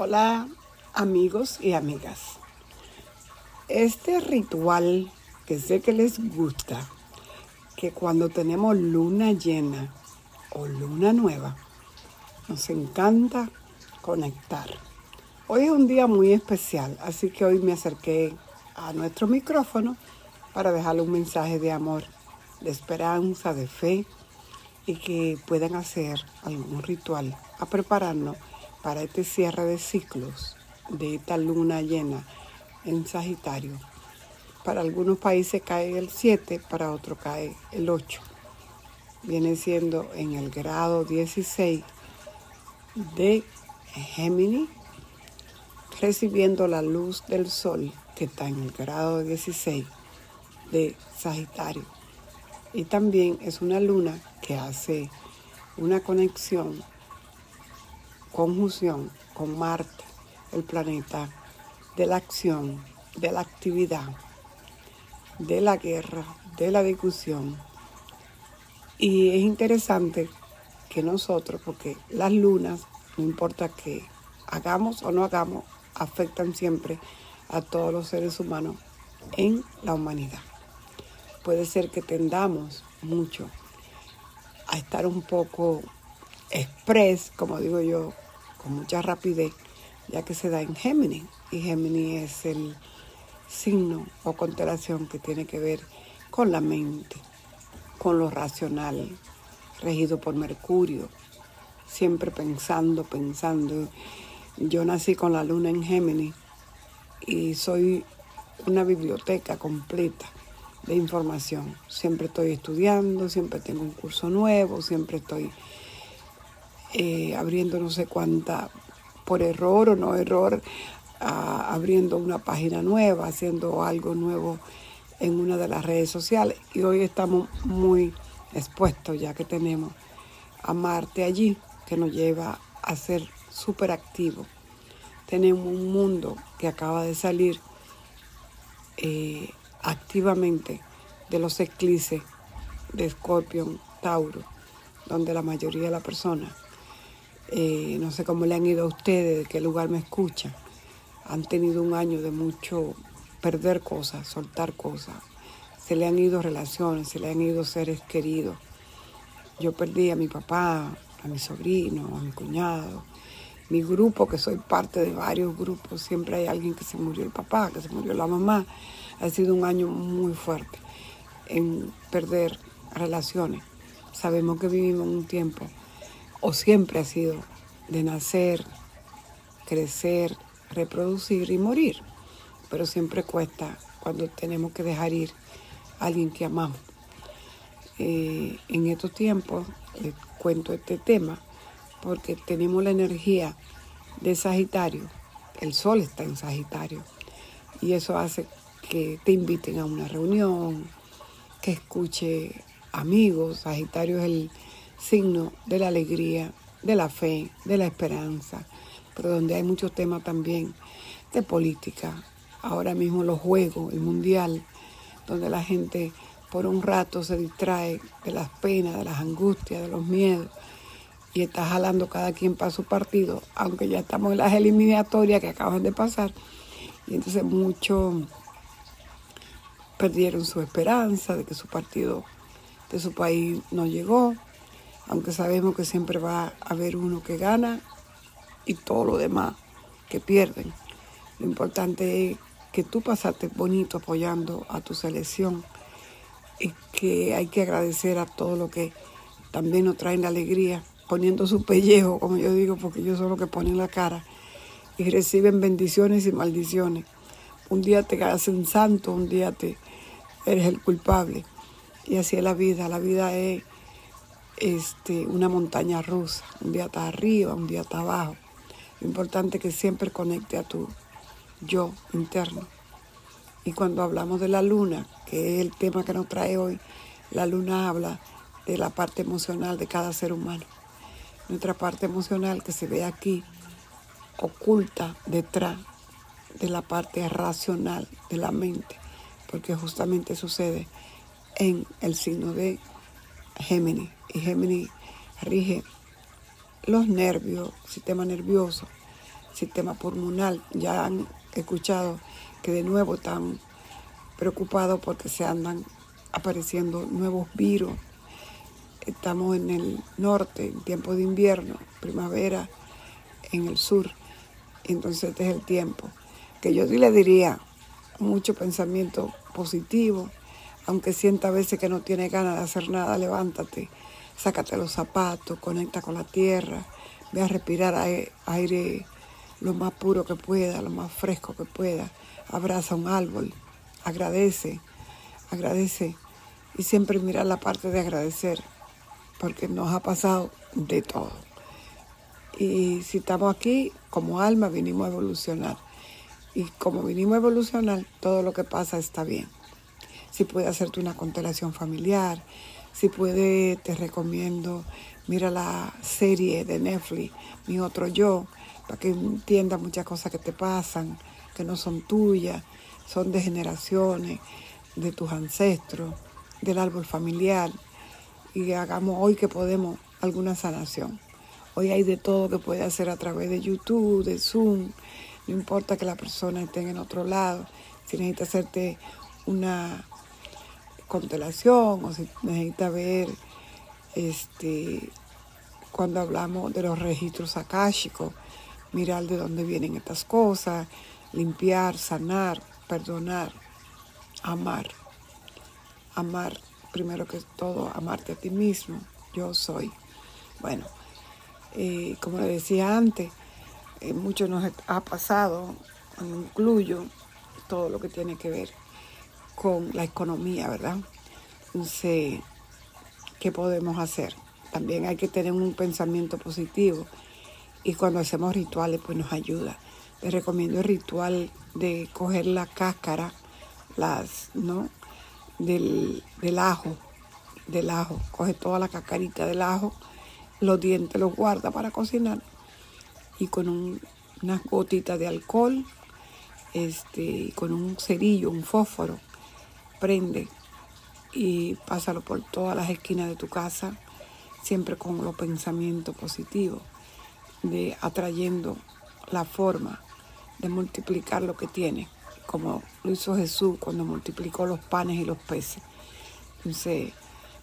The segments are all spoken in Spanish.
Hola amigos y amigas. Este ritual que sé que les gusta, que cuando tenemos luna llena o luna nueva, nos encanta conectar. Hoy es un día muy especial, así que hoy me acerqué a nuestro micrófono para dejarle un mensaje de amor, de esperanza, de fe y que puedan hacer algún ritual a prepararnos para este cierre de ciclos de esta luna llena en Sagitario. Para algunos países cae el 7, para otros cae el 8. Viene siendo en el grado 16 de Géminis, recibiendo la luz del sol que está en el grado 16 de Sagitario. Y también es una luna que hace una conexión, conjunción con Marte, el planeta de la acción, de la actividad, de la guerra, de la discusión. Y es interesante que nosotros, porque las lunas, no importa que hagamos o no hagamos, afectan siempre a todos los seres humanos en la humanidad. Puede ser que tendamos mucho a estar un poco express, como digo yo, con mucha rapidez, ya que se da en Géminis. Y Géminis es el signo o constelación que tiene que ver con la mente, con lo racional, regido por Mercurio, siempre pensando, pensando. Yo nací con la luna en Géminis y soy una biblioteca completa de información. Siempre estoy estudiando, siempre tengo un curso nuevo, siempre estoy eh, abriendo no sé cuánta, por error o no error, abriendo una página nueva, haciendo algo nuevo en una de las redes sociales. Y hoy estamos muy expuestos ya que tenemos a Marte allí, que nos lleva a ser súper activos. Tenemos un mundo que acaba de salir eh, activamente de los eclipses de Scorpion, Tauro, donde la mayoría de las personas, eh, no sé cómo le han ido a ustedes, de qué lugar me escuchan, han tenido un año de mucho perder cosas, soltar cosas. Se le han ido relaciones, se le han ido seres queridos. Yo perdí a mi papá, a mi sobrino, a mi cuñado, mi grupo, que soy parte de varios grupos, siempre hay alguien que se murió el papá, que se murió la mamá. Ha sido un año muy fuerte en perder relaciones. Sabemos que vivimos un tiempo, o siempre ha sido, de nacer, crecer, reproducir y morir. Pero siempre cuesta cuando tenemos que dejar ir a alguien que amamos. Eh, en estos tiempos les cuento este tema porque tenemos la energía de Sagitario. El sol está en Sagitario y eso hace que te inviten a una reunión, que escuche amigos. Sagitario es el signo de la alegría, de la fe, de la esperanza, pero donde hay muchos temas también de política. Ahora mismo los juegos, el mundial, donde la gente por un rato se distrae de las penas, de las angustias, de los miedos y está jalando cada quien para su partido, aunque ya estamos en las eliminatorias que acaban de pasar. Y entonces muchos perdieron su esperanza de que su partido de su país no llegó, aunque sabemos que siempre va a haber uno que gana y todo lo demás que pierden. Lo importante es que tú pasaste bonito apoyando a tu selección y que hay que agradecer a todo lo que también nos traen la alegría, poniendo su pellejo, como yo digo, porque ellos son los que ponen la cara y reciben bendiciones y maldiciones. Un día te hacen santo, un día te eres el culpable. Y así es la vida. La vida es este, una montaña rusa. Un día está arriba, un día está abajo. Lo importante es que siempre conecte a tu yo interno. Y cuando hablamos de la luna, que es el tema que nos trae hoy, la luna habla de la parte emocional de cada ser humano. Nuestra parte emocional que se ve aquí, oculta detrás de la parte racional de la mente, porque justamente sucede en el signo de Géminis. Y Géminis rige los nervios, sistema nervioso, sistema pulmonar. Ya han escuchado que de nuevo están preocupados porque se andan apareciendo nuevos virus. Estamos en el norte, en tiempo de invierno, primavera en el sur. Entonces este es el tiempo. Que yo sí le diría mucho pensamiento positivo, aunque sienta a veces que no tiene ganas de hacer nada, levántate, sácate los zapatos, conecta con la tierra, ve a respirar aire lo más puro que pueda, lo más fresco que pueda, abraza un árbol, agradece, agradece y siempre mira la parte de agradecer, porque nos ha pasado de todo. Y si estamos aquí, como alma, vinimos a evolucionar. Y como vinimos a evolucionar, todo lo que pasa está bien. Si puedes hacerte una constelación familiar, si puede, te recomiendo, mira la serie de Netflix, Mi Otro Yo, para que entiendas muchas cosas que te pasan, que no son tuyas, son de generaciones, de tus ancestros, del árbol familiar, y hagamos hoy que podemos alguna sanación. Hoy hay de todo que puede hacer a través de YouTube, de Zoom. No importa que la persona esté en otro lado. Si necesita hacerte una constelación o si necesita ver este cuando hablamos de los registros akáshicos, mirar de dónde vienen estas cosas, limpiar, sanar, perdonar, amar. Amar, primero que todo, amarte a ti mismo. Yo soy. Bueno, eh, como le decía antes, eh, mucho nos ha pasado, incluyo todo lo que tiene que ver con la economía, ¿verdad? Entonces, ¿qué podemos hacer? También hay que tener un pensamiento positivo y cuando hacemos rituales, pues nos ayuda. Les recomiendo el ritual de coger la cáscara, las, ¿no? Del, del ajo, del ajo. Coge toda la cascarita del ajo los dientes los guarda para cocinar y con unas gotitas de alcohol, este, con un cerillo, un fósforo, prende y pásalo por todas las esquinas de tu casa, siempre con los pensamientos positivos, de atrayendo la forma de multiplicar lo que tiene, como lo hizo Jesús cuando multiplicó los panes y los peces. Entonces,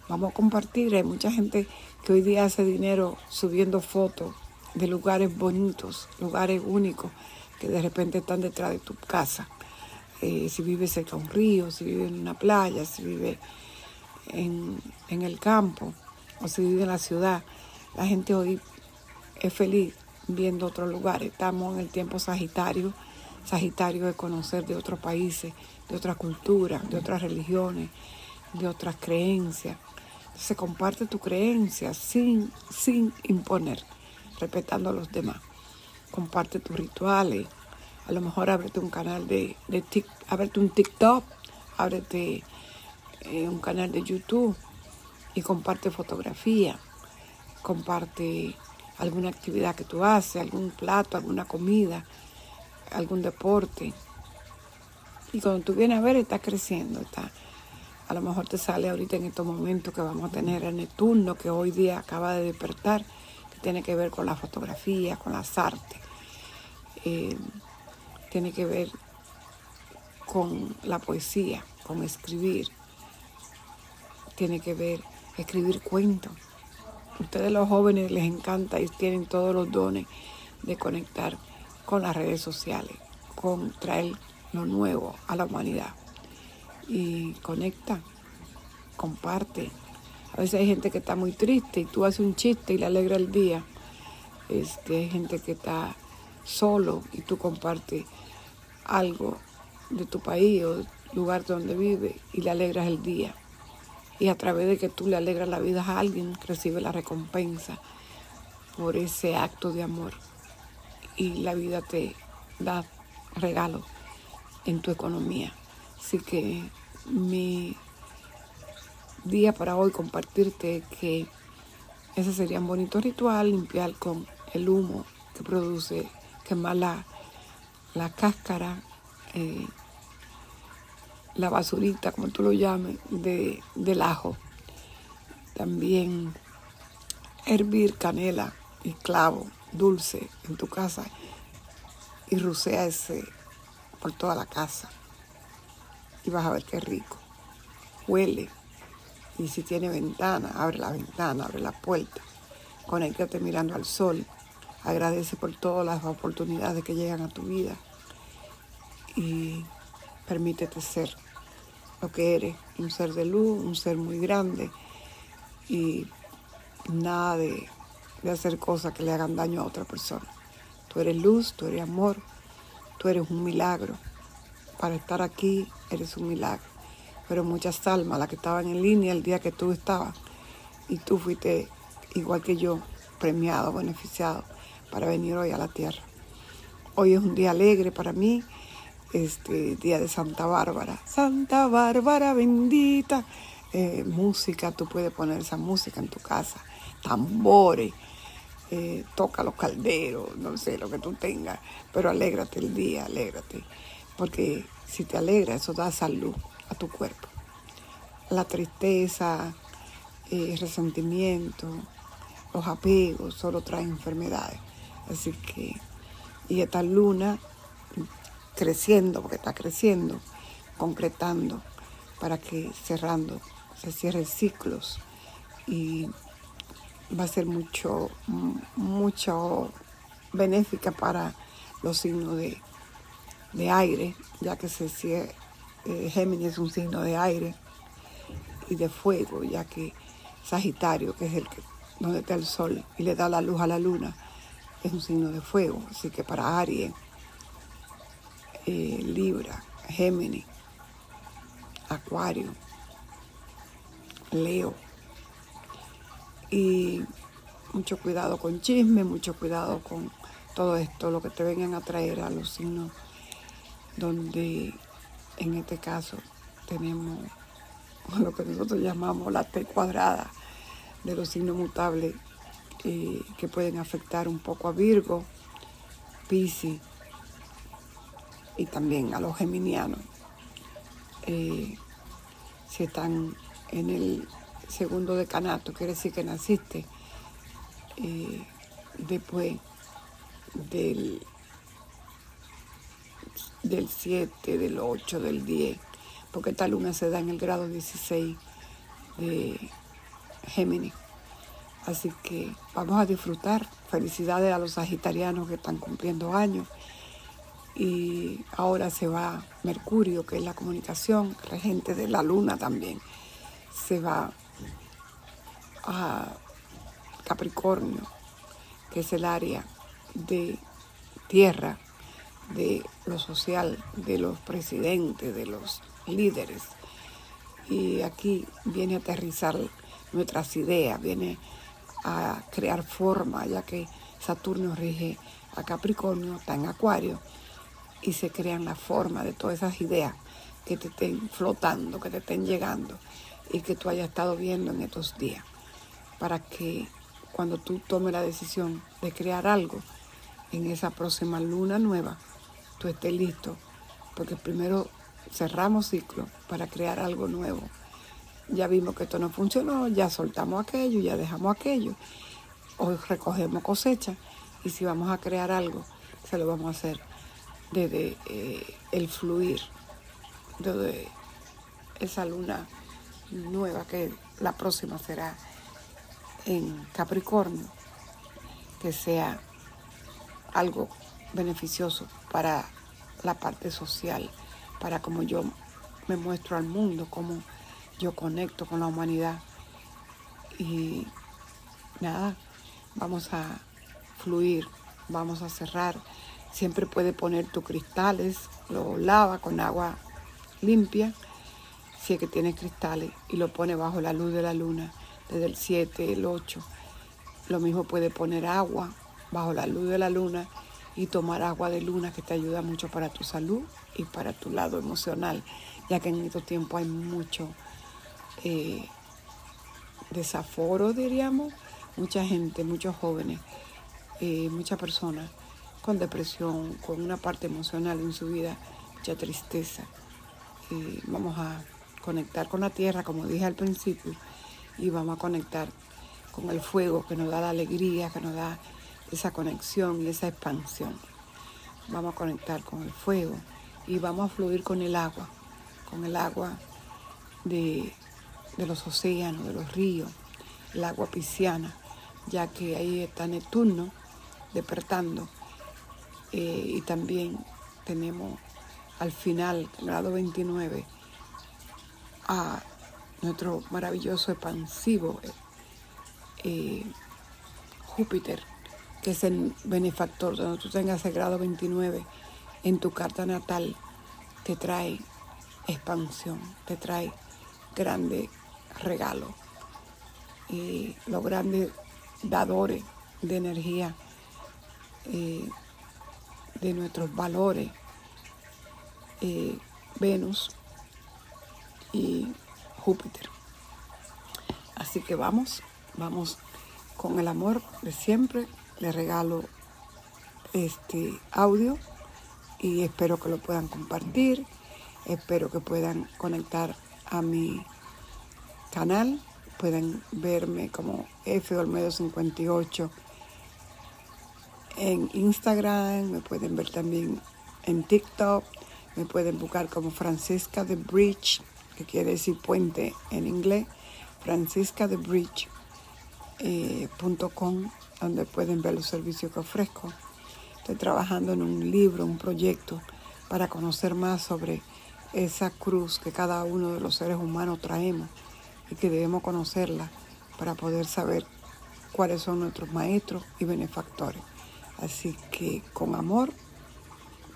vamos a compartir, hay mucha gente que hoy día hace dinero subiendo fotos de lugares bonitos, lugares únicos que de repente están detrás de tu casa. Eh, si vive cerca de un río, si vive en una playa, si vive en, en el campo o si vive en la ciudad. La gente hoy es feliz viendo otros lugares. Estamos en el tiempo sagitario, sagitario de conocer de otros países, de otras culturas, de otras religiones, de otras creencias se comparte tu creencia sin, sin imponer, respetando a los demás. Comparte tus rituales. A lo mejor ábrete un canal de, de ábrete un TikTok, ábrete eh, un canal de YouTube y comparte fotografía. Comparte alguna actividad que tú haces, algún plato, alguna comida, algún deporte. Y cuando tú vienes a ver, está creciendo, está a lo mejor te sale ahorita en estos momentos que vamos a tener el Neptuno, que hoy día acaba de despertar, que tiene que ver con la fotografía, con las artes. Eh, tiene que ver con la poesía, con escribir. Tiene que ver escribir cuentos. Ustedes los jóvenes les encanta y tienen todos los dones de conectar con las redes sociales, con traer lo nuevo a la humanidad y conecta, comparte. A veces hay gente que está muy triste y tú haces un chiste y le alegra el día. Este, hay gente que está solo y tú compartes algo de tu país o lugar donde vive y le alegras el día. Y a través de que tú le alegras la vida a alguien, recibe la recompensa por ese acto de amor. Y la vida te da regalo en tu economía. Así que mi día para hoy compartirte que ese sería un bonito ritual, limpiar con el humo que produce, quemar la, la cáscara, eh, la basurita, como tú lo llames, de, del ajo. También hervir canela y clavo dulce en tu casa y rucea ese por toda la casa. Y vas a ver qué rico. Huele. Y si tiene ventana, abre la ventana, abre la puerta. Conéctate mirando al sol. Agradece por todas las oportunidades que llegan a tu vida. Y permítete ser lo que eres, un ser de luz, un ser muy grande y nada de, hacer cosas que le hagan daño a otra persona. Tú eres luz, tú eres amor, tú eres un milagro. Para estar aquí eres un milagro. Pero muchas almas, las que estaban en línea el día que tú estabas, y tú fuiste igual que yo, premiado, beneficiado para venir hoy a la tierra. Hoy es un día alegre para mí, este día de Santa Bárbara. Santa Bárbara bendita. Eh, música, tú puedes poner esa música en tu casa, tambores, eh, toca los calderos, no sé, lo que tú tengas, pero alégrate el día, alégrate, porque si te alegra, eso da salud a tu cuerpo. La tristeza, el eh, resentimiento, los apegos solo traen enfermedades. Así que, y esta luna creciendo, porque está creciendo, concretando, para que cerrando se cierren ciclos. Y va a ser mucho, mucho benéfica para los signos de, aire, ya que se cierra, eh, Géminis es un signo de aire y de fuego, ya que Sagitario, que es el que donde está el sol y le da la luz a la luna, es un signo de fuego. Así que para Aries, eh, Libra, Géminis, Acuario, Leo. Y mucho cuidado con chisme, mucho cuidado con todo esto, lo que te vengan a traer a los signos donde en este caso tenemos lo que nosotros llamamos la T cuadrada de los signos mutables que pueden afectar un poco a Virgo, Piscis y también a los geminianos. Eh, si están en el segundo decanato, quiere decir que naciste eh, después del, del 7, del 8, del 10, porque esta luna se da en el grado 16 de Géminis. Así que vamos a disfrutar. Felicidades a los sagitarianos que están cumpliendo años. Y ahora se va Mercurio, que es la comunicación, regente de la luna también. Se va a Capricornio, que es el área de tierra, de lo social, de los presidentes, de los líderes. Y aquí viene a aterrizar nuestras ideas, viene a crear forma, ya que Saturno rige a Capricornio, está en Acuario, y se crean la forma de todas esas ideas que te estén flotando, que te estén llegando y que tú hayas estado viendo en estos días, para que cuando tú tomes la decisión de crear algo en esa próxima luna nueva, tú estés listo, porque primero cerramos ciclo para crear algo nuevo ya vimos que esto no funcionó, ya soltamos aquello, ya dejamos aquello. Hoy recogemos cosecha y si vamos a crear algo, se lo vamos a hacer desde eh, el fluir, desde esa luna nueva que la próxima será en Capricornio, que sea algo beneficioso para la parte social, para como yo me muestro al mundo, como yo conecto con la humanidad. Y nada, vamos a fluir, vamos a cerrar. Siempre puede poner tus cristales, lo lava con agua limpia, si es que tiene cristales, y lo pone bajo la luz de la luna, desde el 7, el 8. Lo mismo puede poner agua bajo la luz de la luna y tomar agua de luna que te ayuda mucho para tu salud y para tu lado emocional, ya que en estos tiempos hay mucho eh, desaforo, diríamos, mucha gente, muchos jóvenes, eh, muchas personas con depresión, con una parte emocional en su vida, mucha tristeza. Eh, vamos a conectar con la tierra, como dije al principio, y vamos a conectar con el fuego que nos da la alegría, que nos da esa conexión y esa expansión. vamos a conectar con el fuego y vamos a fluir con el agua, con el agua de, los océanos, de los ríos, el agua pisciana, ya que ahí está Neptuno despertando. Eh, y también tenemos al final, grado 29, a nuestro maravilloso expansivo eh, Júpiter, que es el benefactor, donde tú tengas el grado 29 en tu carta natal, te trae expansión, te trae grandes regalos, y los grandes dadores de energía, eh, de nuestros valores, eh, Venus y Júpiter. Así que vamos, vamos con el amor de siempre. Le regalo este audio y espero que lo puedan compartir. Espero que puedan conectar a mi canal. Pueden verme como F Olmedo 58 en Instagram. Me pueden ver también en TikTok me pueden buscar como Francisca de Bridge, que quiere decir puente en inglés. Francisca de Bridge. Eh, donde pueden ver los servicios que ofrezco. Estoy trabajando en un libro, un proyecto para conocer más sobre esa cruz que cada uno de los seres humanos traemos y que debemos conocerla para poder saber cuáles son nuestros maestros y benefactores. Así que con amor,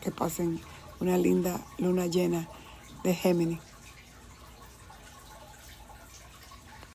que pasen una linda luna llena de Géminis.